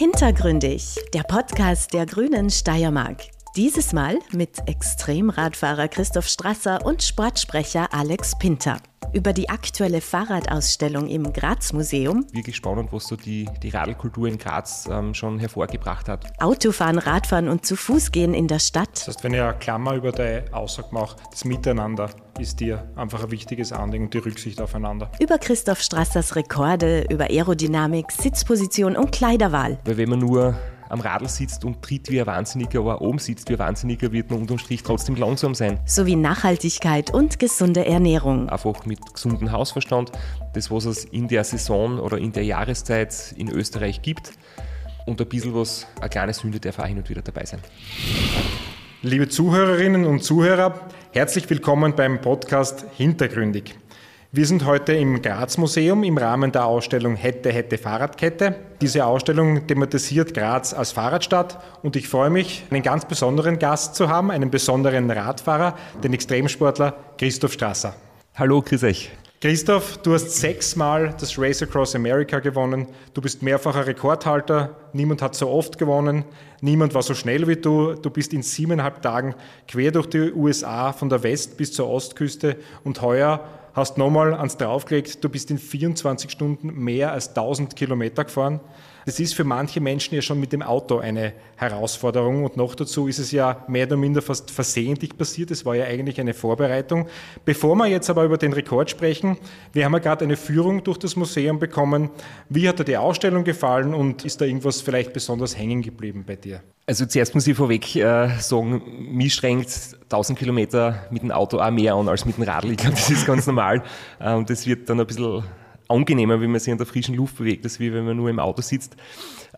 Hintergründig, der Podcast der Grünen Steiermark. Dieses Mal mit Extremradfahrer Christoph Strasser und Sportsprecher Alex Pinter über die aktuelle Fahrradausstellung im Graz-Museum. Wirklich spannend, was so die, die Radlkultur in Graz ähm, schon hervorgebracht hat. Autofahren, Radfahren und zu Fuß gehen in der Stadt. Das heißt, wenn ich eine Klammer über die Aussage mache, das Miteinander ist dir einfach ein wichtiges Anliegen und die Rücksicht aufeinander. Über Christoph Strassers Rekorde, über Aerodynamik, Sitzposition und Kleiderwahl. Weil wenn man nur am Radl sitzt und tritt wie ein Wahnsinniger, aber oben sitzt wie ein Wahnsinniger, wird man unterm Strich trotzdem langsam sein. Sowie Nachhaltigkeit und gesunde Ernährung. Einfach mit gesundem Hausverstand, das, was es in der Saison oder in der Jahreszeit in Österreich gibt. Und ein bisschen was, eine kleine Sünde darf auch hin und wieder dabei sein. Liebe Zuhörerinnen und Zuhörer, herzlich willkommen beim Podcast Hintergründig. Wir sind heute im Graz Museum im Rahmen der Ausstellung Hätte, Hätte Fahrradkette. Diese Ausstellung thematisiert Graz als Fahrradstadt und ich freue mich, einen ganz besonderen Gast zu haben, einen besonderen Radfahrer, den Extremsportler Christoph Strasser. Hallo, grüß euch. Christoph, du hast sechsmal das Race Across America gewonnen. Du bist mehrfacher Rekordhalter. Niemand hat so oft gewonnen. Niemand war so schnell wie du. Du bist in siebeneinhalb Tagen quer durch die USA von der West- bis zur Ostküste und heuer hast nochmal ans draufgelegt, du bist in 24 Stunden mehr als 1000 Kilometer gefahren. Das ist für manche Menschen ja schon mit dem Auto eine Herausforderung und noch dazu ist es ja mehr oder minder fast versehentlich passiert. Es war ja eigentlich eine Vorbereitung. Bevor wir jetzt aber über den Rekord sprechen, wir haben ja gerade eine Führung durch das Museum bekommen. Wie hat dir die Ausstellung gefallen und ist da irgendwas vielleicht besonders hängen geblieben bei dir? Also zuerst muss ich vorweg äh, sagen, mich strengt 1000 Kilometer mit dem Auto auch mehr an als mit dem Radl. Ich glaube, das ist ganz normal. Ähm, das wird dann ein bisschen angenehmer, wenn man sich in der frischen Luft bewegt, als wie wenn man nur im Auto sitzt.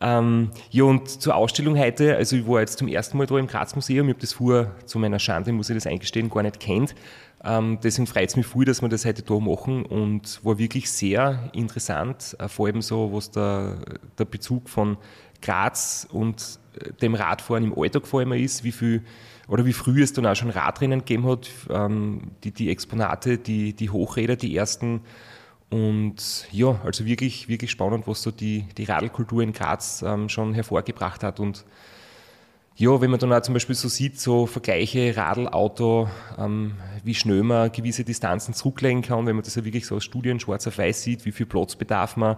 Ähm, ja, und zur Ausstellung heute, also ich war jetzt zum ersten Mal da im Graz Museum, ich habe das vorher, zu meiner Schande muss ich das eingestehen, gar nicht kennt. Ähm, deswegen freut es mich viel, dass wir das heute da machen und war wirklich sehr interessant, äh, vor allem so, was der, der Bezug von Graz und äh, dem Radfahren im Alltag vor allem ist, wie viel oder wie früh es dann auch schon Radrennen gegeben hat, ähm, die, die Exponate, die, die Hochräder, die ersten und ja, also wirklich, wirklich spannend, was so die, die Radlkultur in Graz ähm, schon hervorgebracht hat. Und ja, wenn man dann auch zum Beispiel so sieht, so Vergleiche Radl, Auto, ähm, wie schnell man gewisse Distanzen zurücklegen kann, wenn man das ja wirklich so aus Studien schwarz auf weiß sieht, wie viel Platz bedarf man,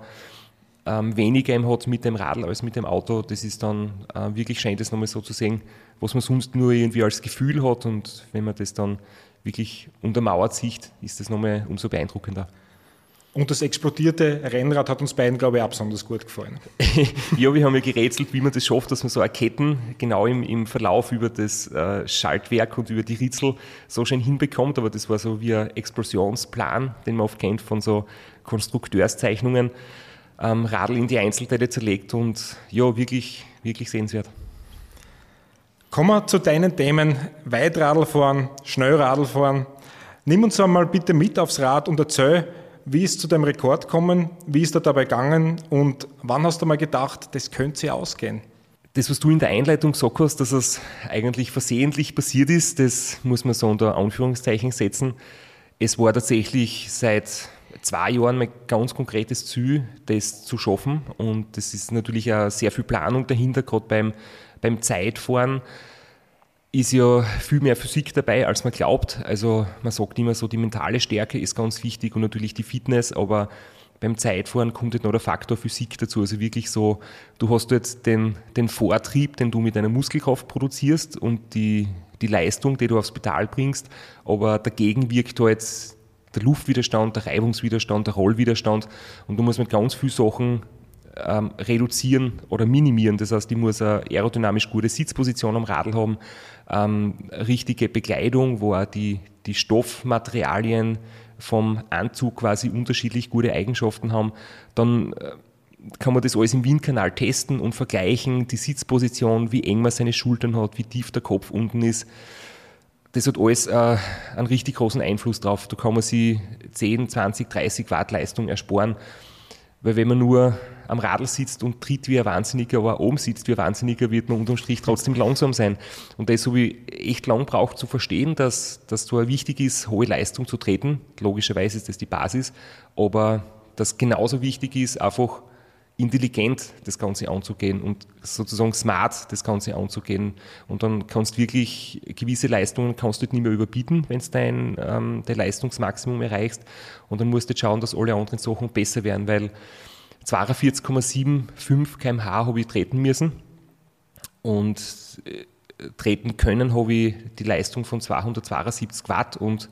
ähm, weniger hat mit dem Radl als mit dem Auto, das ist dann äh, wirklich schön, das nochmal so zu sehen, was man sonst nur irgendwie als Gefühl hat und wenn man das dann wirklich untermauert sieht, ist das nochmal umso beeindruckender. Und das explodierte Rennrad hat uns beiden, glaube ich, auch besonders gut gefallen. ja, wir haben ja gerätselt, wie man das schafft, dass man so eine Ketten genau im, im Verlauf über das äh, Schaltwerk und über die Ritzel so schön hinbekommt. Aber das war so wie ein Explosionsplan, den man oft kennt von so Konstrukteurszeichnungen. Ähm, Radl in die Einzelteile zerlegt und ja, wirklich, wirklich sehenswert. Kommen wir zu deinen Themen Weitradlfahren, Schnellradlfahren. Nimm uns einmal bitte mit aufs Rad und erzähl, wie ist zu deinem Rekord gekommen? Wie ist er dabei gegangen? Und wann hast du mal gedacht, das könnte sich ausgehen? Das, was du in der Einleitung gesagt hast, dass es eigentlich versehentlich passiert ist, das muss man so unter Anführungszeichen setzen. Es war tatsächlich seit zwei Jahren mein ganz konkretes Ziel, das zu schaffen. Und das ist natürlich auch sehr viel Planung dahinter, gerade beim, beim Zeitfahren ist ja viel mehr Physik dabei, als man glaubt. Also man sagt immer so, die mentale Stärke ist ganz wichtig und natürlich die Fitness, aber beim Zeitfahren kommt jetzt noch der Faktor Physik dazu. Also wirklich so, du hast jetzt den, den Vortrieb, den du mit deiner Muskelkraft produzierst und die, die Leistung, die du aufs Pedal bringst, aber dagegen wirkt da jetzt der Luftwiderstand, der Reibungswiderstand, der Rollwiderstand und du musst mit ganz vielen Sachen ähm, reduzieren oder minimieren. Das heißt, ich muss eine aerodynamisch gute Sitzposition am Radl haben, ähm, richtige Bekleidung, wo auch die, die Stoffmaterialien vom Anzug quasi unterschiedlich gute Eigenschaften haben. Dann äh, kann man das alles im Windkanal testen und vergleichen, die Sitzposition, wie eng man seine Schultern hat, wie tief der Kopf unten ist. Das hat alles äh, einen richtig großen Einfluss drauf. Da kann man sich 10, 20, 30 Watt Leistung ersparen. Weil wenn man nur am Radl sitzt und tritt wie ein Wahnsinniger, aber oben sitzt wie ein Wahnsinniger, wird man unterm Strich trotzdem langsam sein. Und das habe ich echt lang braucht zu verstehen, dass, dass so wichtig ist, hohe Leistung zu treten. Logischerweise ist das die Basis, aber dass genauso wichtig ist, einfach intelligent das Ganze anzugehen und sozusagen smart das Ganze anzugehen. Und dann kannst du wirklich gewisse Leistungen kannst du nicht mehr überbieten, wenn du dein, ähm, dein Leistungsmaximum erreichst. Und dann musst du schauen, dass alle anderen Sachen besser werden, weil 42,75 kmh habe ich treten müssen und äh, treten können habe ich die Leistung von 272 Watt und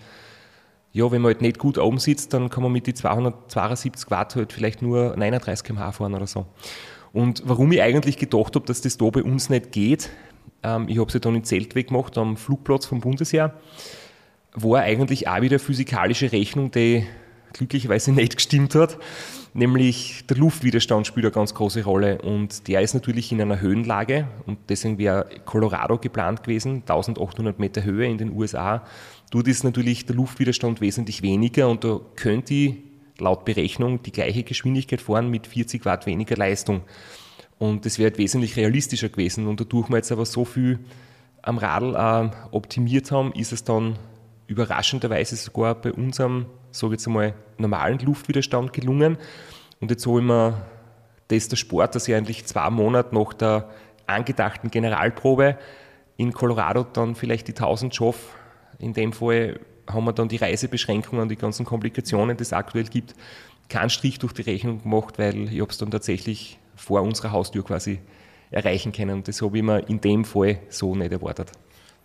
ja, wenn man halt nicht gut oben sitzt, dann kann man mit die 272 Watt halt vielleicht nur 39 km/h fahren oder so. Und warum ich eigentlich gedacht habe, dass das da bei uns nicht geht, ähm, ich habe es ja dann in Zeltweg gemacht, am Flugplatz vom Bundesheer, war eigentlich auch wieder physikalische Rechnung, die glücklicherweise nicht gestimmt hat. Nämlich der Luftwiderstand spielt eine ganz große Rolle und der ist natürlich in einer Höhenlage und deswegen wäre Colorado geplant gewesen, 1800 Meter Höhe in den USA. Dort ist natürlich der Luftwiderstand wesentlich weniger und da könnte ich laut Berechnung die gleiche Geschwindigkeit fahren mit 40 Watt weniger Leistung. Und das wäre wesentlich realistischer gewesen. Und dadurch wir jetzt aber so viel am Radl äh, optimiert haben, ist es dann überraschenderweise sogar bei unserem, sage ich jetzt einmal, normalen Luftwiderstand gelungen. Und jetzt holen wir das der Sport, dass ich eigentlich zwei Monate nach der angedachten Generalprobe in Colorado dann vielleicht die 1000 schaffe. In dem Fall haben wir dann die Reisebeschränkungen und die ganzen Komplikationen, die es aktuell gibt, keinen Strich durch die Rechnung gemacht, weil ich habe es dann tatsächlich vor unserer Haustür quasi erreichen können. Und das habe ich mir in dem Fall so nicht erwartet.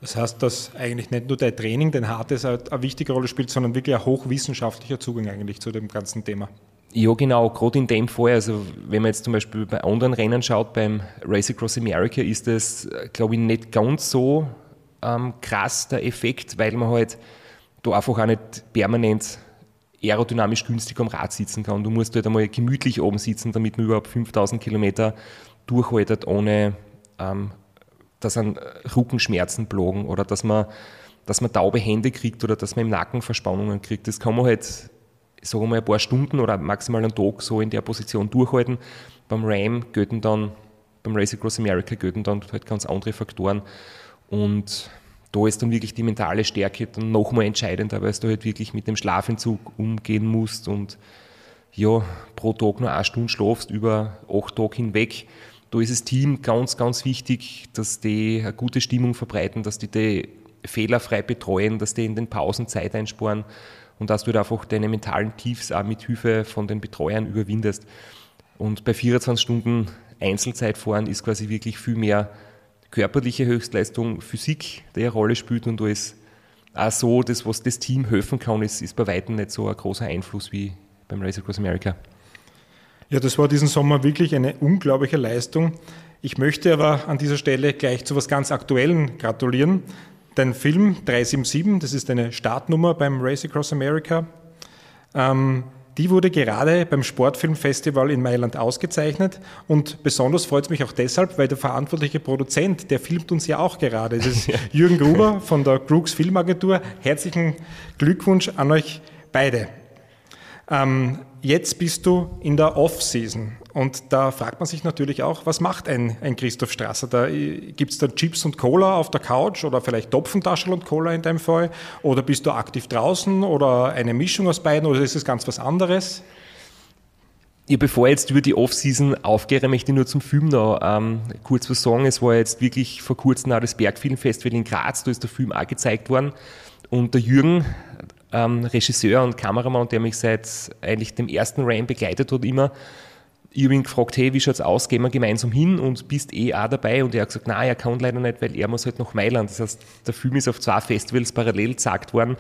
Das heißt, dass eigentlich nicht nur dein Training, dein Hartes eine wichtige Rolle spielt, sondern wirklich ein hochwissenschaftlicher Zugang eigentlich zu dem ganzen Thema. Ja, genau, gerade in dem Fall, also wenn man jetzt zum Beispiel bei anderen Rennen schaut, beim Race Across America ist das, glaube ich, nicht ganz so ähm, krass der Effekt, weil man halt da einfach auch nicht permanent aerodynamisch günstig am Rad sitzen kann. Du musst halt einmal gemütlich oben sitzen, damit man überhaupt 5000 Kilometer durchhaltet, ohne ähm, dass an Rückenschmerzen plagen oder dass man, dass man taube Hände kriegt oder dass man im Nacken Verspannungen kriegt. Das kann man halt, sagen wir mal, ein paar Stunden oder maximal einen Tag so in der Position durchhalten. Beim RAM gelten dann, beim Race Across America gelten dann halt ganz andere Faktoren. Und da ist dann wirklich die mentale Stärke dann nochmal entscheidender, weil du halt wirklich mit dem Schlafentzug umgehen musst und ja, pro Tag nur eine Stunde schlafst, über acht Tage hinweg da ist das Team ganz, ganz wichtig, dass die eine gute Stimmung verbreiten, dass die die fehlerfrei betreuen, dass die in den Pausen Zeit einsparen und dass du da einfach deine mentalen Tiefs auch mit Hilfe von den Betreuern überwindest. Und bei 24 Stunden Einzelzeit fahren ist quasi wirklich viel mehr körperliche Höchstleistung, Physik, die eine Rolle spielt und da ist auch so, das, was das Team helfen kann, ist, ist bei weitem nicht so ein großer Einfluss wie beim Race Across America. Ja, das war diesen Sommer wirklich eine unglaubliche Leistung. Ich möchte aber an dieser Stelle gleich zu was ganz Aktuellen gratulieren. Dein Film 377, das ist eine Startnummer beim Race Across America, ähm, die wurde gerade beim Sportfilmfestival in Mailand ausgezeichnet und besonders freut es mich auch deshalb, weil der verantwortliche Produzent, der filmt uns ja auch gerade. Das ist Jürgen Gruber von der Crooks Filmagentur. Herzlichen Glückwunsch an euch beide. Ähm, jetzt bist du in der Off-Season und da fragt man sich natürlich auch, was macht ein, ein Christoph Strasser? Da äh, gibt es da Chips und Cola auf der Couch oder vielleicht Topfentaschel und Cola in deinem Fall? Oder bist du aktiv draußen oder eine Mischung aus beiden oder ist es ganz was anderes? Ja, bevor ich jetzt über die Off-Season aufgehe, möchte ich nur zum Film noch ähm, kurz was sagen. Es war jetzt wirklich vor kurzem auch das Bergfilmfestival in Graz, da ist der Film auch gezeigt worden. Und der Jürgen, ähm, Regisseur und Kameramann, der mich seit eigentlich dem ersten Ram begleitet hat, immer. Ich habe ihn gefragt, hey, wie schaut's aus, gehen wir gemeinsam hin und bist eh auch dabei? Und er hat gesagt, nein, er kann leider nicht, weil er muss halt nach Mailand. Das heißt, der Film ist auf zwei Festivals parallel gezeigt worden.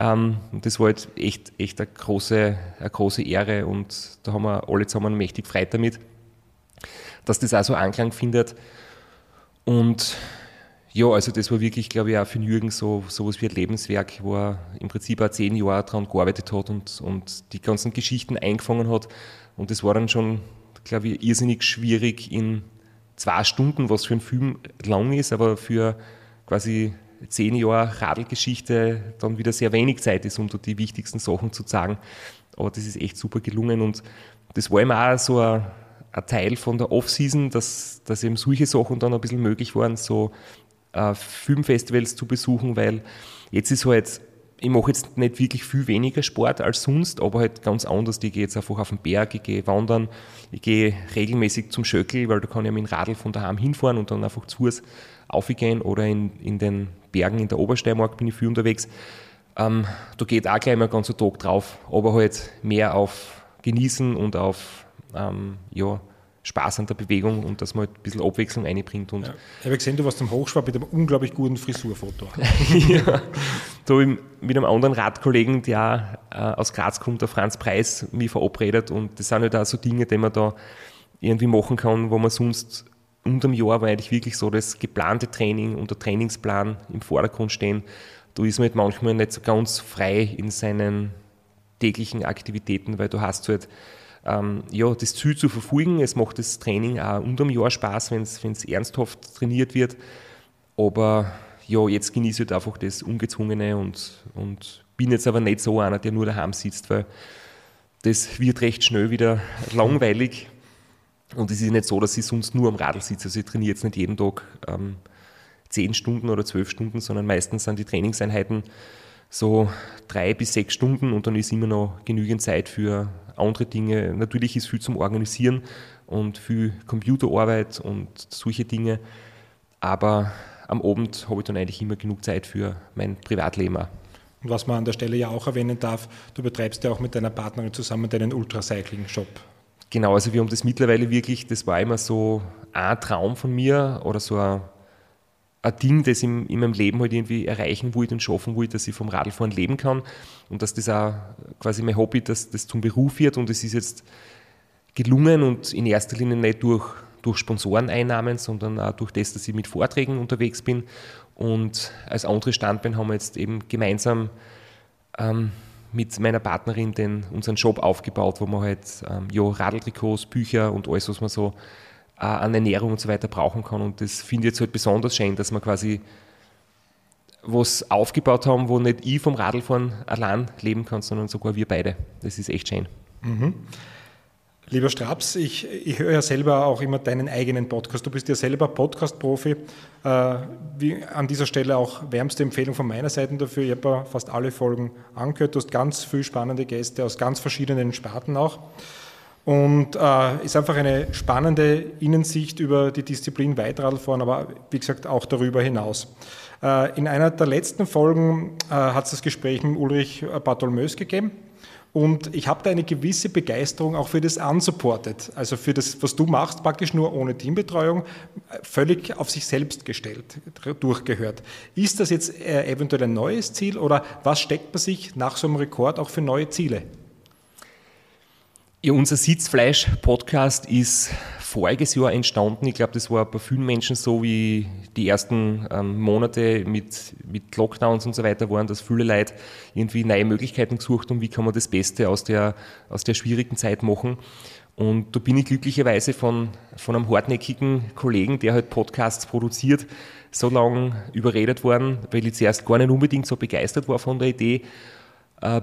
Ähm, das war halt echt, echt eine, große, eine große Ehre und da haben wir alle zusammen mächtig frei damit, dass das auch so Anklang findet. Und ja, also das war wirklich, glaube ich, auch für Jürgen so sowas wie ein Lebenswerk, wo er im Prinzip auch zehn Jahre daran gearbeitet hat und, und die ganzen Geschichten eingefangen hat. Und das war dann schon, glaube ich, irrsinnig schwierig in zwei Stunden, was für ein Film lang ist, aber für quasi zehn Jahre Radlgeschichte dann wieder sehr wenig Zeit ist, um da die wichtigsten Sachen zu sagen. Aber das ist echt super gelungen und das war immer auch so ein, ein Teil von der Off-Season, dass, dass eben solche Sachen dann ein bisschen möglich waren, so äh, Filmfestivals zu besuchen, weil jetzt ist halt ich mache jetzt nicht wirklich viel weniger Sport als sonst, aber halt ganz anders. Ich gehe jetzt einfach auf den Berg, ich gehe wandern, ich gehe regelmäßig zum Schöckel, weil da kann ich mit dem Radl von daheim hinfahren und dann einfach zu Fuß aufgehen oder in, in den Bergen in der Obersteiermark bin ich viel unterwegs. Ähm, da geht auch gleich mal einen ganzen Tag drauf, aber halt mehr auf Genießen und auf ähm, ja, Spaß an der Bewegung und dass man halt ein bisschen Abwechslung einbringt. Und ja. Ich habe gesehen, du warst am Hochschwab mit einem unglaublich guten Frisurfoto. ja, da habe ich mit einem anderen Radkollegen, der äh, aus Graz kommt, der Franz Preis, mich verabredet und das sind halt auch so Dinge, die man da irgendwie machen kann, wo man sonst unterm Jahr war eigentlich wirklich so das geplante Training und der Trainingsplan im Vordergrund stehen. Da ist man halt manchmal nicht so ganz frei in seinen täglichen Aktivitäten, weil du hast halt ähm, ja, das Ziel zu verfolgen. Es macht das Training auch unterm Jahr Spaß, wenn es ernsthaft trainiert wird. Aber ja, jetzt genieße ich halt einfach das Ungezwungene und, und bin jetzt aber nicht so einer, der nur daheim sitzt, weil das wird recht schnell wieder langweilig. Und es ist nicht so, dass ich sonst nur am Radl sitze. Also ich trainiere jetzt nicht jeden Tag ähm, zehn Stunden oder zwölf Stunden, sondern meistens sind die Trainingseinheiten so drei bis sechs Stunden und dann ist immer noch genügend Zeit für andere Dinge. Natürlich ist viel zum Organisieren und viel Computerarbeit und solche Dinge, aber am Abend habe ich dann eigentlich immer genug Zeit für mein Privatleben auch. Und was man an der Stelle ja auch erwähnen darf, du betreibst ja auch mit deiner Partnerin zusammen deinen Ultracycling-Shop. Genau, also wir haben das mittlerweile wirklich, das war immer so ein Traum von mir oder so ein ein Ding, das ich in meinem Leben halt irgendwie erreichen wollte und schaffen wollte, dass ich vom Radlfahren leben kann. Und dass das auch quasi mein Hobby, dass das zum Beruf wird. Und es ist jetzt gelungen und in erster Linie nicht durch, durch Sponsoreneinnahmen, sondern auch durch das, dass ich mit Vorträgen unterwegs bin. Und als andere Standbein haben wir jetzt eben gemeinsam ähm, mit meiner Partnerin den, unseren Shop aufgebaut, wo wir halt ähm, ja, Radltrikots, Bücher und alles, was man so an Ernährung und so weiter brauchen kann. Und das finde ich jetzt halt besonders schön, dass wir quasi was aufgebaut haben, wo nicht ich vom Radlfahren allein leben kann, sondern sogar wir beide. Das ist echt schön. Mhm. Lieber Straps, ich, ich höre ja selber auch immer deinen eigenen Podcast. Du bist ja selber Podcast-Profi. Äh, wie an dieser Stelle auch wärmste Empfehlung von meiner Seite dafür. Ich habe fast alle Folgen angehört. Du hast ganz viele spannende Gäste aus ganz verschiedenen Sparten auch. Und äh, ist einfach eine spannende Innensicht über die Disziplin Weitradfahren, aber wie gesagt auch darüber hinaus. Äh, in einer der letzten Folgen äh, hat es das Gespräch mit Ulrich Bartholmös gegeben. Und ich habe da eine gewisse Begeisterung auch für das Unsupported, also für das, was du machst, praktisch nur ohne Teambetreuung, völlig auf sich selbst gestellt, durchgehört. Ist das jetzt äh, eventuell ein neues Ziel oder was steckt man sich nach so einem Rekord auch für neue Ziele? Ja, unser Sitzfleisch-Podcast ist voriges Jahr entstanden. Ich glaube, das war bei vielen Menschen so, wie die ersten ähm, Monate mit, mit Lockdowns und so weiter waren, dass viele Leute irgendwie neue Möglichkeiten gesucht haben, wie kann man das Beste aus der, aus der schwierigen Zeit machen. Und da bin ich glücklicherweise von, von einem hartnäckigen Kollegen, der halt Podcasts produziert, so lange überredet worden, weil ich zuerst gar nicht unbedingt so begeistert war von der Idee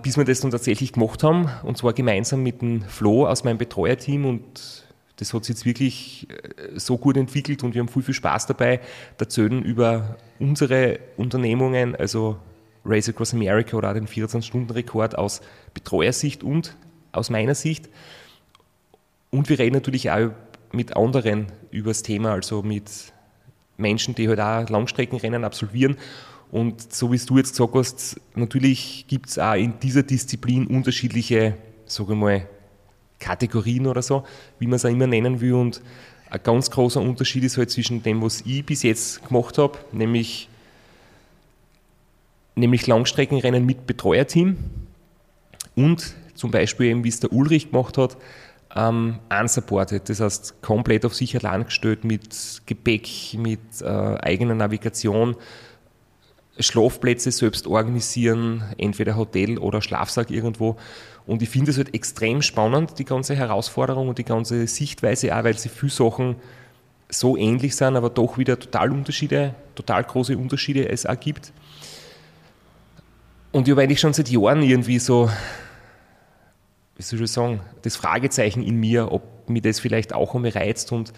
bis wir das dann tatsächlich gemacht haben, und zwar gemeinsam mit dem Flo aus meinem Betreuerteam und das hat sich jetzt wirklich äh, so gut entwickelt und wir haben viel, viel Spaß dabei, erzählen über unsere Unternehmungen, also Race Across America oder auch den 24-Stunden-Rekord aus Betreuersicht und aus meiner Sicht. Und wir reden natürlich auch mit anderen über das Thema, also mit Menschen, die halt auch Langstreckenrennen absolvieren und so wie du jetzt gesagt hast, natürlich gibt es auch in dieser Disziplin unterschiedliche, sage ich mal, Kategorien oder so, wie man es auch immer nennen will. Und ein ganz großer Unterschied ist halt zwischen dem, was ich bis jetzt gemacht habe, nämlich, nämlich Langstreckenrennen mit Betreuerteam und zum Beispiel eben, wie es der Ulrich gemacht hat, ähm, unsupported, das heißt komplett auf sich allein gestellt mit Gepäck, mit äh, eigener Navigation, Schlafplätze selbst organisieren, entweder Hotel oder Schlafsack irgendwo. Und ich finde es halt extrem spannend, die ganze Herausforderung und die ganze Sichtweise auch, weil sie viele Sachen so ähnlich sind, aber doch wieder total Unterschiede, total große Unterschiede es auch gibt. Und ich habe eigentlich schon seit Jahren irgendwie so, wie soll ich sagen, das Fragezeichen in mir, ob mich das vielleicht auch einmal reizt und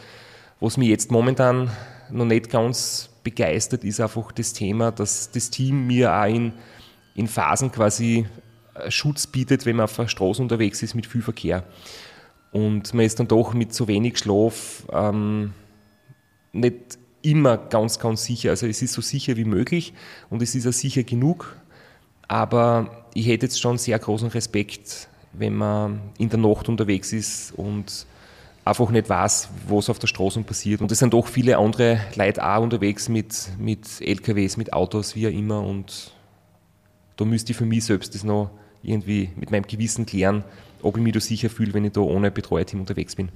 was mich jetzt momentan noch nicht ganz begeistert ist einfach das Thema, dass das Team mir auch in, in Phasen quasi äh, Schutz bietet, wenn man auf der Straße unterwegs ist mit viel Verkehr. Und man ist dann doch mit so wenig Schlaf ähm, nicht immer ganz, ganz sicher. Also es ist so sicher wie möglich und es ist auch sicher genug. Aber ich hätte jetzt schon sehr großen Respekt, wenn man in der Nacht unterwegs ist und einfach nicht weiß, was auf der Straße passiert. Und es sind doch viele andere Leute auch unterwegs mit, mit LKWs, mit Autos, wie auch immer. Und da müsste ich für mich selbst das noch irgendwie mit meinem Gewissen klären, ob ich mich da sicher fühle, wenn ich da ohne Betreuerteam unterwegs bin.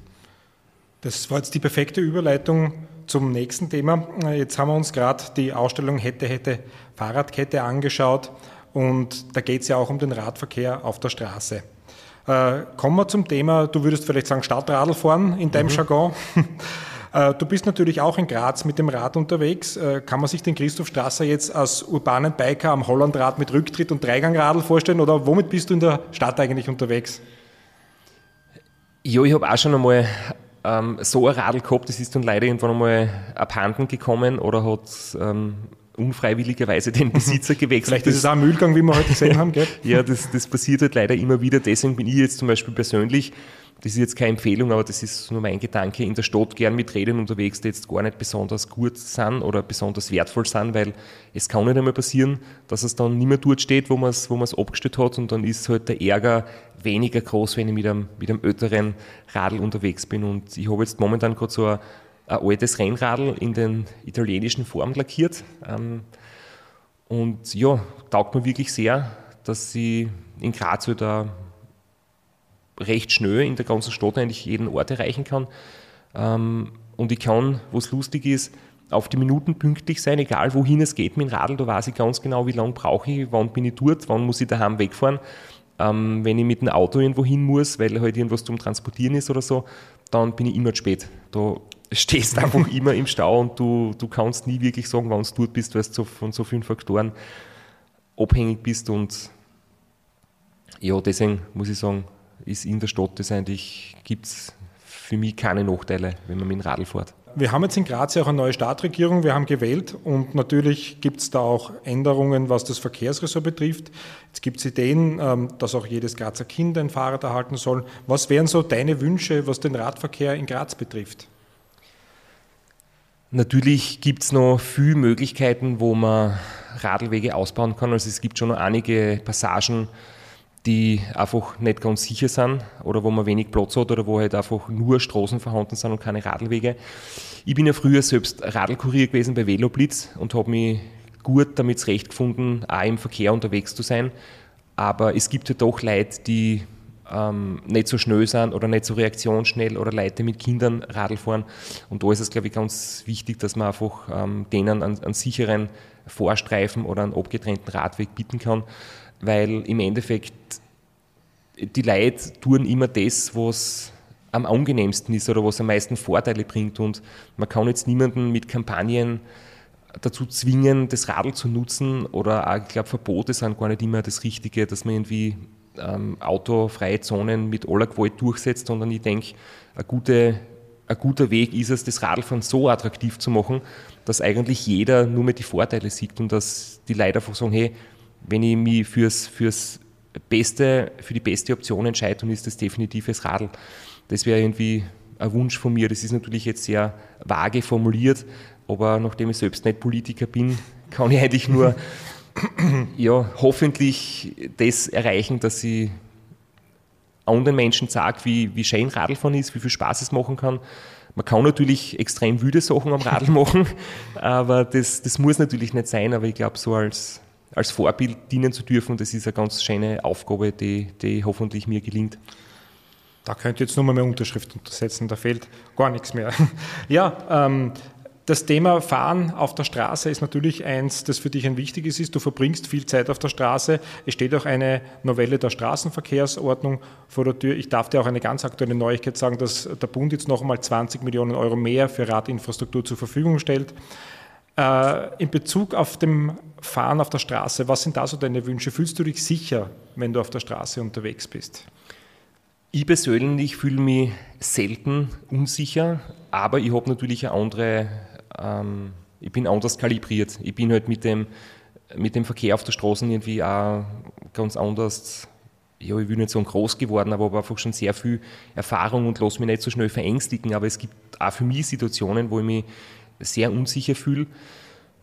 Das war jetzt die perfekte Überleitung zum nächsten Thema. Jetzt haben wir uns gerade die Ausstellung Hätte, Hätte Fahrradkette angeschaut und da geht es ja auch um den Radverkehr auf der Straße. Äh, kommen wir zum Thema, du würdest vielleicht sagen Stadtradl fahren in deinem mhm. Jargon. Äh, du bist natürlich auch in Graz mit dem Rad unterwegs. Äh, kann man sich den Christoph Strasser jetzt als urbanen Biker am Hollandrad mit Rücktritt und Dreigangradl vorstellen oder womit bist du in der Stadt eigentlich unterwegs? Ja, ich habe auch schon einmal ähm, so ein Radl gehabt, das ist dann leider irgendwann einmal abhanden gekommen oder hat ähm, unfreiwilligerweise den Besitzer gewechselt. Vielleicht ist es auch ein Müllgang, wie wir heute gesehen haben, gell? ja, das, das passiert halt leider immer wieder. Deswegen bin ich jetzt zum Beispiel persönlich das ist jetzt keine Empfehlung, aber das ist nur mein Gedanke, in der Stadt gern mit Rädern unterwegs, die jetzt gar nicht besonders gut sind oder besonders wertvoll sind, weil es kann nicht einmal passieren, dass es dann nicht mehr dort steht, wo man es wo abgestellt hat und dann ist halt der Ärger weniger groß, wenn ich mit einem, mit einem älteren Radl unterwegs bin und ich habe jetzt momentan gerade so ein, ein altes Rennradl in den italienischen Form lackiert ähm, und ja, taugt mir wirklich sehr, dass sie in Graz halt recht schnell in der ganzen Stadt eigentlich jeden Ort erreichen kann. Ähm, und ich kann, was lustig ist, auf die Minuten pünktlich sein, egal wohin es geht mit dem Radl, da weiß ich ganz genau, wie lange brauche ich, wann bin ich dort, wann muss ich daheim wegfahren. Ähm, wenn ich mit dem Auto irgendwo hin muss, weil halt irgendwas zum Transportieren ist oder so, dann bin ich immer zu spät. Da stehst einfach immer im Stau und du, du kannst nie wirklich sagen, wann du dort bist, weil du von so vielen Faktoren abhängig bist und ja, deswegen muss ich sagen, ist in der Stadt das eigentlich, gibt es für mich keine Nachteile, wenn man mit dem Radl fährt. Wir haben jetzt in Graz ja auch eine neue Stadtregierung, wir haben gewählt und natürlich gibt es da auch Änderungen, was das Verkehrsressort betrifft. Jetzt gibt es Ideen, ähm, dass auch jedes Grazer Kind ein Fahrrad erhalten soll. Was wären so deine Wünsche, was den Radverkehr in Graz betrifft? Natürlich gibt es noch viele Möglichkeiten, wo man Radlwege ausbauen kann. Also es gibt schon noch einige Passagen, die einfach nicht ganz sicher sind oder wo man wenig Platz hat oder wo halt einfach nur Straßen vorhanden sind und keine Radlwege. Ich bin ja früher selbst Radlkurier gewesen bei Veloblitz und habe mich gut damit zurechtgefunden, auch im Verkehr unterwegs zu sein. Aber es gibt ja halt doch Leute, die ähm, nicht so schnell sind oder nicht so reaktionsschnell oder Leute mit Kindern Radl fahren. Und da ist es, glaube ich, ganz wichtig, dass man einfach ähm, denen einen, einen sicheren Vorstreifen oder einen abgetrennten Radweg bieten kann weil im Endeffekt die Leute tun immer das, was am angenehmsten ist oder was am meisten Vorteile bringt. Und man kann jetzt niemanden mit Kampagnen dazu zwingen, das Radl zu nutzen oder auch, ich glaube, Verbote sind gar nicht immer das Richtige, dass man irgendwie ähm, autofreie Zonen mit aller Gewalt durchsetzt, sondern ich denke, ein, gute, ein guter Weg ist es, das Radlfahren so attraktiv zu machen, dass eigentlich jeder nur mehr die Vorteile sieht und dass die Leute einfach sagen, hey, wenn ich mich fürs, fürs beste, für die beste Option entscheide, dann ist das definitiv das Radl. Das wäre irgendwie ein Wunsch von mir. Das ist natürlich jetzt sehr vage formuliert, aber nachdem ich selbst nicht Politiker bin, kann ich eigentlich nur ja, hoffentlich das erreichen, dass ich anderen Menschen sage, wie, wie schön Radlfahren ist, wie viel Spaß es machen kann. Man kann natürlich extrem wüde Sachen am Radl machen, aber das, das muss natürlich nicht sein. Aber ich glaube, so als, als Vorbild dienen zu dürfen. Das ist eine ganz schöne Aufgabe, die, die hoffentlich mir gelingt. Da könnt ihr jetzt nur mal mehr Unterschrift untersetzen, da fehlt gar nichts mehr. Ja, ähm, das Thema Fahren auf der Straße ist natürlich eins, das für dich ein wichtiges ist. Du verbringst viel Zeit auf der Straße. Es steht auch eine Novelle der Straßenverkehrsordnung vor der Tür. Ich darf dir auch eine ganz aktuelle Neuigkeit sagen, dass der Bund jetzt noch einmal 20 Millionen Euro mehr für Radinfrastruktur zur Verfügung stellt. Äh, in Bezug auf dem Fahren auf der Straße, was sind da so deine Wünsche? Fühlst du dich sicher, wenn du auf der Straße unterwegs bist? Ich persönlich fühle mich selten unsicher, aber ich habe natürlich eine andere, ähm, ich bin anders kalibriert. Ich bin halt mit dem mit dem Verkehr auf der Straße irgendwie auch ganz anders, ja, ich will nicht sagen groß geworden, aber habe einfach schon sehr viel Erfahrung und lasse mich nicht so schnell verängstigen. Aber es gibt auch für mich Situationen, wo ich mich sehr unsicher fühle.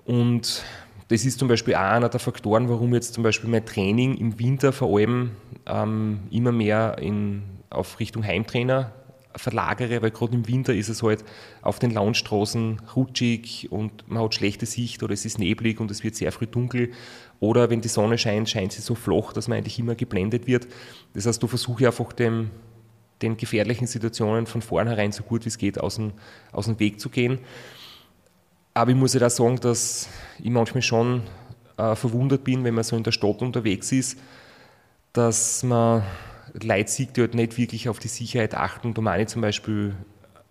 Und das ist zum Beispiel auch einer der Faktoren, warum jetzt zum Beispiel mein Training im Winter vor allem ähm, immer mehr in, auf Richtung Heimtrainer verlagere, weil gerade im Winter ist es halt auf den Landstraßen rutschig und man hat schlechte Sicht oder es ist neblig und es wird sehr früh dunkel. Oder wenn die Sonne scheint, scheint sie so flach, dass man eigentlich immer geblendet wird. Das heißt, du versuchst einfach dem, den gefährlichen Situationen von vornherein so gut wie es geht aus dem, aus dem Weg zu gehen. Aber ich muss ja da sagen, dass ich manchmal schon äh, verwundert bin, wenn man so in der Stadt unterwegs ist, dass man Leute die halt nicht wirklich auf die Sicherheit achten. Da meine ich zum Beispiel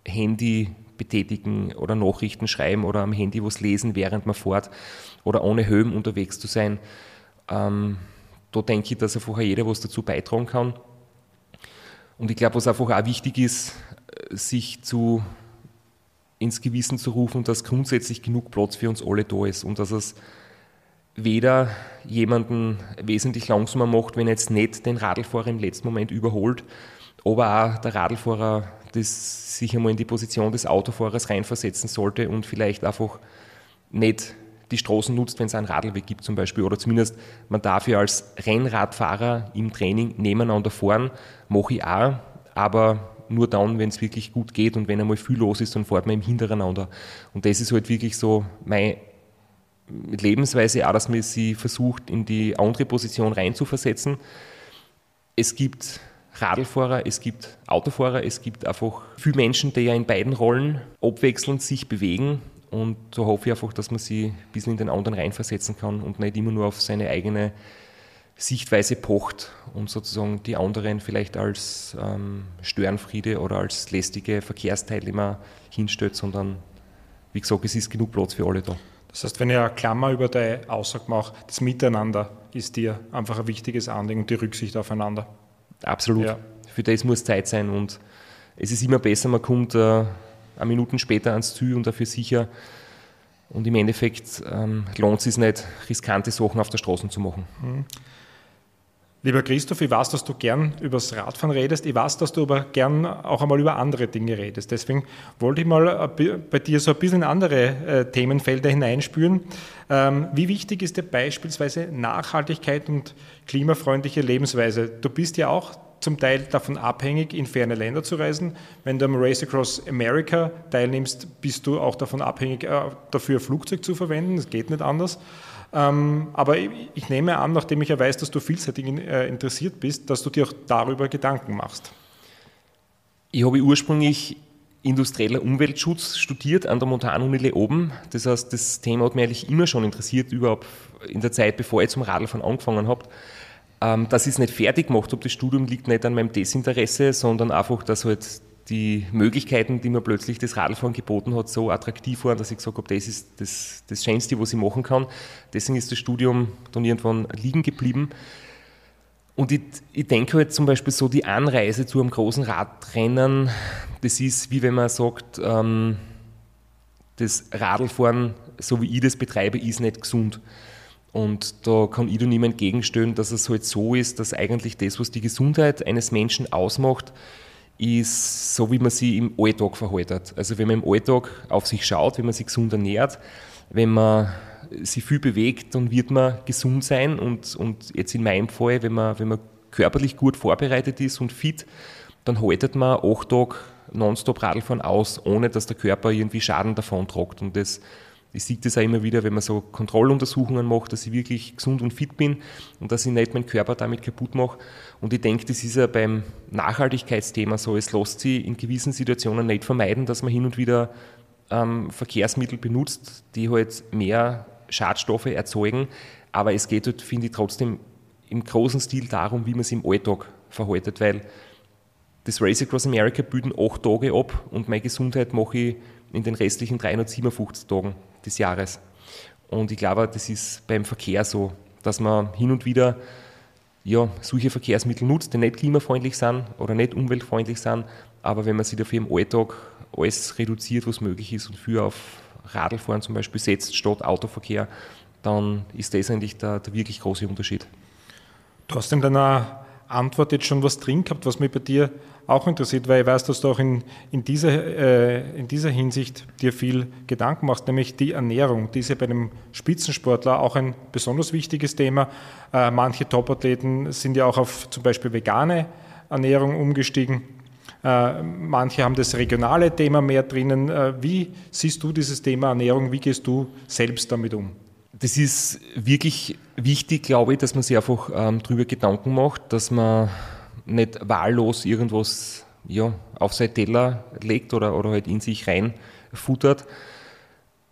Handy betätigen oder Nachrichten schreiben oder am Handy was lesen, während man fährt oder ohne Helm unterwegs zu sein. Ähm, da denke ich, dass einfach jeder was dazu beitragen kann. Und ich glaube, was einfach auch wichtig ist, sich zu, ins Gewissen zu rufen, dass grundsätzlich genug Platz für uns alle da ist und dass es weder jemanden wesentlich langsamer macht, wenn er jetzt nicht den Radlfahrer im letzten Moment überholt, aber auch der Radlfahrer das sich einmal in die Position des Autofahrers reinversetzen sollte und vielleicht einfach nicht die Straßen nutzt, wenn es einen Radlweg gibt zum Beispiel. Oder zumindest man darf ja als Rennradfahrer im Training nebeneinander fahren, mache ich auch, aber nur dann, wenn es wirklich gut geht und wenn einmal viel los ist, dann fährt man im Hintereinander. Und das ist halt wirklich so mein Lebensweise auch, dass man sie versucht, in die andere Position reinzuversetzen. Es gibt Radlfahrer, es gibt Autofahrer, es gibt einfach viele Menschen, die ja in beiden Rollen abwechselnd sich bewegen. Und so hoffe ich einfach, dass man sie ein bisschen in den anderen reinversetzen kann und nicht immer nur auf seine eigene Sichtweise pocht und sozusagen die anderen vielleicht als ähm, Störenfriede oder als lästige Verkehrsteilnehmer hinstellt, sondern wie gesagt, es ist genug Platz für alle da. Das heißt, wenn ich eine Klammer über deine Aussage mache, das Miteinander ist dir einfach ein wichtiges Anliegen und die Rücksicht aufeinander. Absolut. Ja. Für das muss Zeit sein und es ist immer besser, man kommt äh, eine Minute später ans Ziel und dafür sicher. Und im Endeffekt ähm, lohnt es sich nicht, riskante Sachen auf der Straße zu machen. Mhm. Lieber Christoph, ich weiß, dass du gern über das Radfahren redest. Ich weiß, dass du aber gern auch einmal über andere Dinge redest. Deswegen wollte ich mal bei dir so ein bisschen andere äh, Themenfelder hineinspüren. Ähm, wie wichtig ist dir beispielsweise Nachhaltigkeit und klimafreundliche Lebensweise? Du bist ja auch zum Teil davon abhängig, in ferne Länder zu reisen. Wenn du am Race Across America teilnimmst, bist du auch davon abhängig, äh, dafür Flugzeug zu verwenden. Das geht nicht anders. Ähm, aber ich, nehme an, nachdem ich ja weiß, dass du vielseitig äh, interessiert bist, dass du dir auch darüber Gedanken machst. Ich habe ursprünglich industrieller Umweltschutz studiert an der Montanuni Leoben. Das heißt, das Thema hat mich eigentlich immer schon interessiert, überhaupt in der Zeit, bevor ich zum Radlfahren angefangen habe. Ähm, dass ich es nicht fertig gemacht habe, das Studium liegt nicht an meinem Desinteresse, sondern einfach, dass halt die Möglichkeiten, die mir plötzlich das Radfahren geboten hat, so attraktiv waren, dass ich gesagt habe, das ist das, das Schönste, was ich machen kann. Deswegen ist das Studium dann irgendwann liegen geblieben. Und ich, ich denke halt zum Beispiel so, die Anreise zu einem großen Radrennen, das ist wie wenn man sagt, ähm, das Radlfahren, so wie ich das betreibe, ist nicht gesund. Und da kann ich dann ihm entgegenstellen, dass es halt so ist, dass eigentlich das, was die Gesundheit eines Menschen ausmacht, ist so, wie man sich im Alltag verhaltet. Also wenn man im Alltag auf sich schaut, wenn man sich gesund ernährt, wenn man sich viel bewegt, dann wird man gesund sein und, und jetzt in meinem Fall, wenn man, wenn man körperlich gut vorbereitet ist und fit, dann haltet man acht Tage nonstop Radlfahren aus, ohne dass der Körper irgendwie Schaden davon tragt. Und das ich sehe das auch immer wieder, wenn man so Kontrolluntersuchungen macht, dass ich wirklich gesund und fit bin und dass ich nicht meinen Körper damit kaputt mache. Und ich denke, das ist ja beim Nachhaltigkeitsthema so. Es lässt sich in gewissen Situationen nicht vermeiden, dass man hin und wieder ähm, Verkehrsmittel benutzt, die halt mehr Schadstoffe erzeugen. Aber es geht halt, finde ich, trotzdem im großen Stil darum, wie man es im Alltag verhaltet, weil das Race Across America bilden acht Tage ab und meine Gesundheit mache ich in den restlichen 357 Tagen des Jahres. Und ich glaube, das ist beim Verkehr so, dass man hin und wieder ja, solche Verkehrsmittel nutzt, die nicht klimafreundlich sind oder nicht umweltfreundlich sind, aber wenn man sich dafür im Alltag alles reduziert, was möglich ist und für auf Radlfahren zum Beispiel setzt statt Autoverkehr, dann ist das eigentlich der, der wirklich große Unterschied. Du hast in deiner Antwort jetzt schon was drin gehabt, was mich bei dir auch interessiert, weil ich weiß, dass du auch in, in, dieser, äh, in dieser Hinsicht dir viel Gedanken machst, nämlich die Ernährung. Die ist ja bei einem Spitzensportler auch ein besonders wichtiges Thema. Äh, manche Topathleten sind ja auch auf zum Beispiel vegane Ernährung umgestiegen. Äh, manche haben das regionale Thema mehr drinnen. Äh, wie siehst du dieses Thema Ernährung? Wie gehst du selbst damit um? Das ist wirklich wichtig, glaube ich, dass man sich einfach ähm, darüber Gedanken macht, dass man nicht wahllos irgendwas ja, auf seinen Teller legt oder, oder halt in sich rein futtert.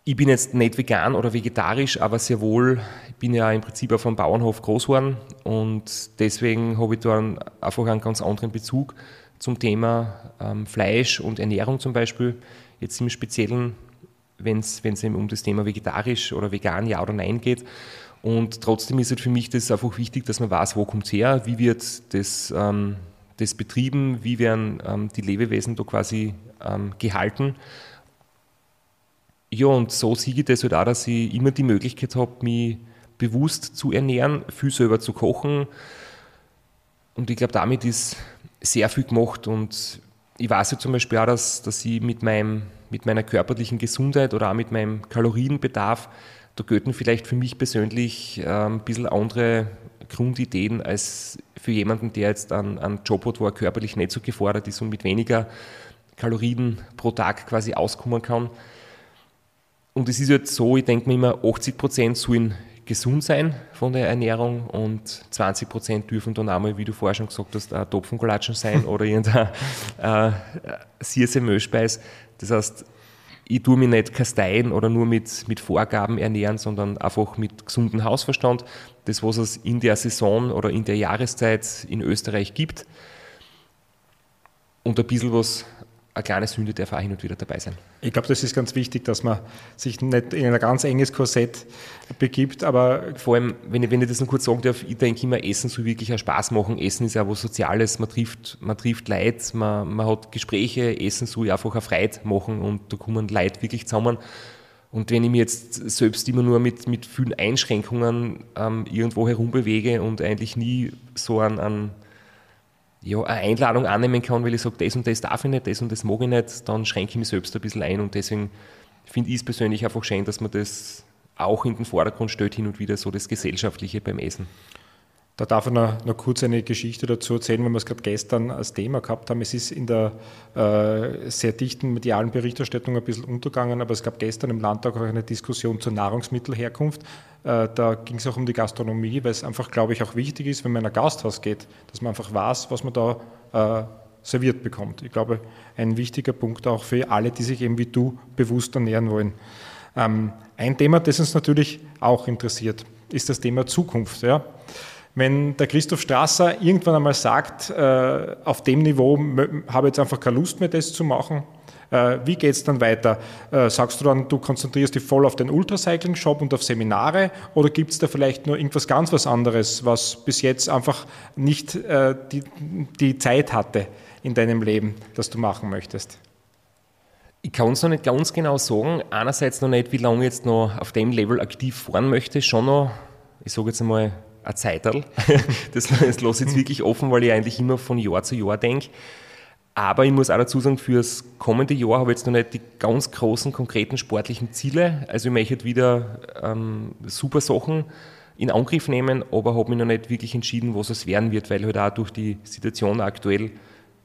Ich bin jetzt nicht vegan oder vegetarisch, aber sehr wohl, ich bin ja im Prinzip auf einem Bauernhof groß geworden und deswegen habe ich da einfach einen ganz anderen Bezug zum Thema ähm, Fleisch und Ernährung zum Beispiel. Jetzt im Speziellen, wenn es eben um das Thema vegetarisch oder vegan, ja oder nein geht. Und trotzdem ist es für mich das einfach wichtig, dass man weiß, wo kommt es her, wie wird das, ähm, das betrieben, wie werden ähm, die Lebewesen da quasi ähm, gehalten. Ja, und so sehe ich das halt auch, dass ich immer die Möglichkeit habe, mich bewusst zu ernähren, viel selber zu kochen. Und ich glaube, damit ist sehr viel gemacht. Und ich weiß ja zum Beispiel auch, dass, dass ich mit, meinem, mit meiner körperlichen Gesundheit oder auch mit meinem Kalorienbedarf da gelten vielleicht für mich persönlich äh, ein bisschen andere Grundideen als für jemanden, der jetzt einen, einen Job hat, wo er körperlich nicht so gefordert ist und mit weniger Kalorien pro Tag quasi auskommen kann. Und es ist jetzt so, ich denke mir immer, 80 Prozent sollen gesund sein von der Ernährung und 20 Prozent dürfen dann einmal, wie du vorher schon gesagt hast, Topfenkolatschen sein oder irgendein äh, Sirse-Möschspeis. Das heißt, ich tue mich nicht kasteien oder nur mit, mit Vorgaben ernähren, sondern einfach mit gesundem Hausverstand. Das, was es in der Saison oder in der Jahreszeit in Österreich gibt. Und ein bisschen was eine kleine Sünde darf auch hin und wieder dabei sein. Ich glaube, das ist ganz wichtig, dass man sich nicht in ein ganz enges Korsett begibt, aber... Vor allem, wenn ich, wenn ich das noch kurz sagen darf, ich denke immer, Essen soll wirklich auch Spaß machen. Essen ist ja was Soziales, man trifft, man trifft Leute, man, man hat Gespräche, Essen soll einfach eine Freude machen und da kommen Leute wirklich zusammen. Und wenn ich mich jetzt selbst immer nur mit, mit vielen Einschränkungen ähm, irgendwo herumbewege und eigentlich nie so an, an ja, eine Einladung annehmen kann, weil ich sage, das und das darf ich nicht, das und das mag ich nicht, dann schränke ich mich selbst ein bisschen ein und deswegen finde ich es persönlich einfach schön, dass man das auch in den Vordergrund stellt, hin und wieder so das Gesellschaftliche beim Essen. Da darf ich noch, noch kurz eine Geschichte dazu erzählen, weil wir es gerade gestern als Thema gehabt haben. Es ist in der äh, sehr dichten medialen Berichterstattung ein bisschen untergegangen, aber es gab gestern im Landtag auch eine Diskussion zur Nahrungsmittelherkunft. Äh, da ging es auch um die Gastronomie, weil es einfach, glaube ich, auch wichtig ist, wenn man in ein Gasthaus geht, dass man einfach weiß, was man da äh, serviert bekommt. Ich glaube, ein wichtiger Punkt auch für alle, die sich eben wie du bewusst ernähren wollen. Ähm, ein Thema, das uns natürlich auch interessiert, ist das Thema Zukunft. Ja? Wenn der Christoph Strasser irgendwann einmal sagt, äh, auf dem Niveau habe ich jetzt einfach keine Lust mehr, das zu machen, äh, wie geht es dann weiter? Äh, sagst du dann, du konzentrierst dich voll auf den Ultracycling-Shop und auf Seminare oder gibt es da vielleicht nur irgendwas ganz was anderes, was bis jetzt einfach nicht äh, die, die Zeit hatte in deinem Leben, das du machen möchtest? Ich kann es noch nicht ganz genau sagen. Einerseits noch nicht, wie lange ich jetzt noch auf dem Level aktiv fahren möchte. Schon noch, ich sage jetzt einmal, ein Zeital. Das, das lasse ich jetzt wirklich offen, weil ich eigentlich immer von Jahr zu Jahr denke. Aber ich muss auch dazu sagen, fürs kommende Jahr habe ich jetzt noch nicht die ganz großen, konkreten sportlichen Ziele. Also ich möchte wieder ähm, super Sachen in Angriff nehmen, aber habe mich noch nicht wirklich entschieden, was es werden wird, weil halt auch durch die Situation aktuell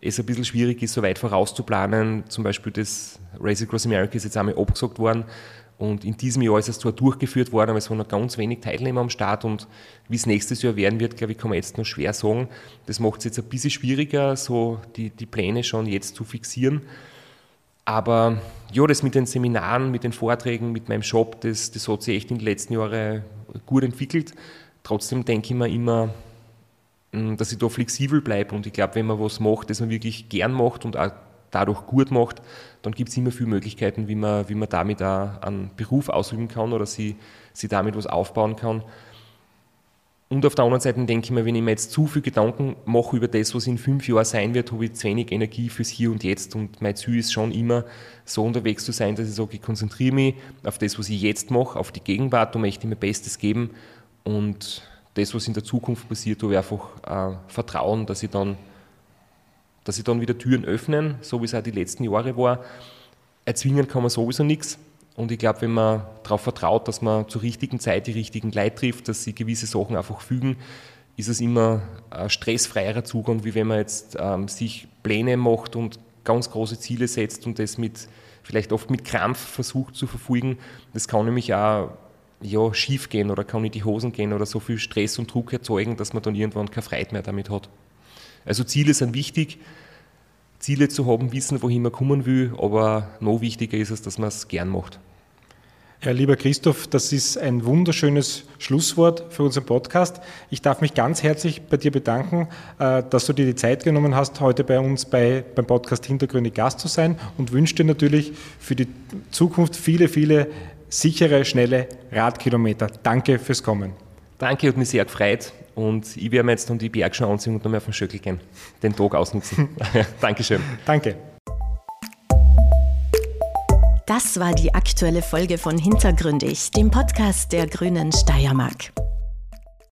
es ein bisschen schwierig ist, so weit vorauszuplanen. Zum Beispiel das Race Across America ist jetzt einmal abgesagt worden. Und in diesem Jahr ist es zwar durchgeführt worden, aber es waren noch ganz wenig Teilnehmer am Start und wie es nächstes Jahr werden wird, glaube ich, kann man jetzt noch schwer sagen. Das macht es jetzt ein bisschen schwieriger, so die, die Pläne schon jetzt zu fixieren. Aber ja, das mit den Seminaren, mit den Vorträgen, mit meinem Shop, das, das hat sich echt in den letzten Jahren gut entwickelt. Trotzdem denke ich mir immer, hm, dass ich da flexibel bleibe und ich glaube, wenn man was macht, das man wirklich gern macht und auch dadurch gut macht, dann gibt es immer viele Möglichkeiten, wie man, wie man damit auch einen Beruf ausüben kann oder sie, sie damit was aufbauen kann. Und auf der anderen Seite denke ich mir, wenn ich mir jetzt zu viel Gedanken mache über das, was in fünf Jahren sein wird, habe ich zu wenig Energie fürs Hier und Jetzt. Und mein Ziel ist schon immer, so unterwegs zu sein, dass ich sage, ich konzentriere mich auf das, was ich jetzt mache, auf die Gegenwart und möchte mein Bestes geben. Und das, was in der Zukunft passiert, habe ich einfach äh, Vertrauen, dass ich, dann, dass ich dann wieder Türen öffnen, so wie es auch die letzten Jahre war. Erzwingen kann man sowieso nichts. Und ich glaube, wenn man darauf vertraut, dass man zur richtigen Zeit die richtigen Leute trifft, dass sie gewisse Sachen einfach fügen, ist es immer ein stressfreierer Zugang, wie wenn man jetzt ähm, sich Pläne macht und ganz große Ziele setzt und das mit vielleicht oft mit Krampf versucht zu verfolgen. Das kann nämlich auch ja, schief gehen oder kann in die Hosen gehen oder so viel Stress und Druck erzeugen, dass man dann irgendwann keine Freude mehr damit hat. Also Ziele sind wichtig, Ziele zu haben, wissen, wohin man kommen will, aber noch wichtiger ist es, dass man es gern macht. Ja, lieber Christoph, das ist ein wunderschönes Schlusswort für unseren Podcast. Ich darf mich ganz herzlich bei dir bedanken, äh, dass du dir die Zeit genommen hast, heute bei uns bei, beim Podcast Hintergründe Gast zu sein und wünsche dir natürlich für die Zukunft viele, viele sichere, schnelle Radkilometer. Danke fürs Kommen. Danke, hat mich sehr gefreut. Und ich werde mir jetzt dann die Bergschuhe anziehen und dann mal auf den Schöckel gehen. Den Tag ausnutzen. Dankeschön. Danke. Das war die aktuelle Folge von Hintergründig, dem Podcast der Grünen Steiermark.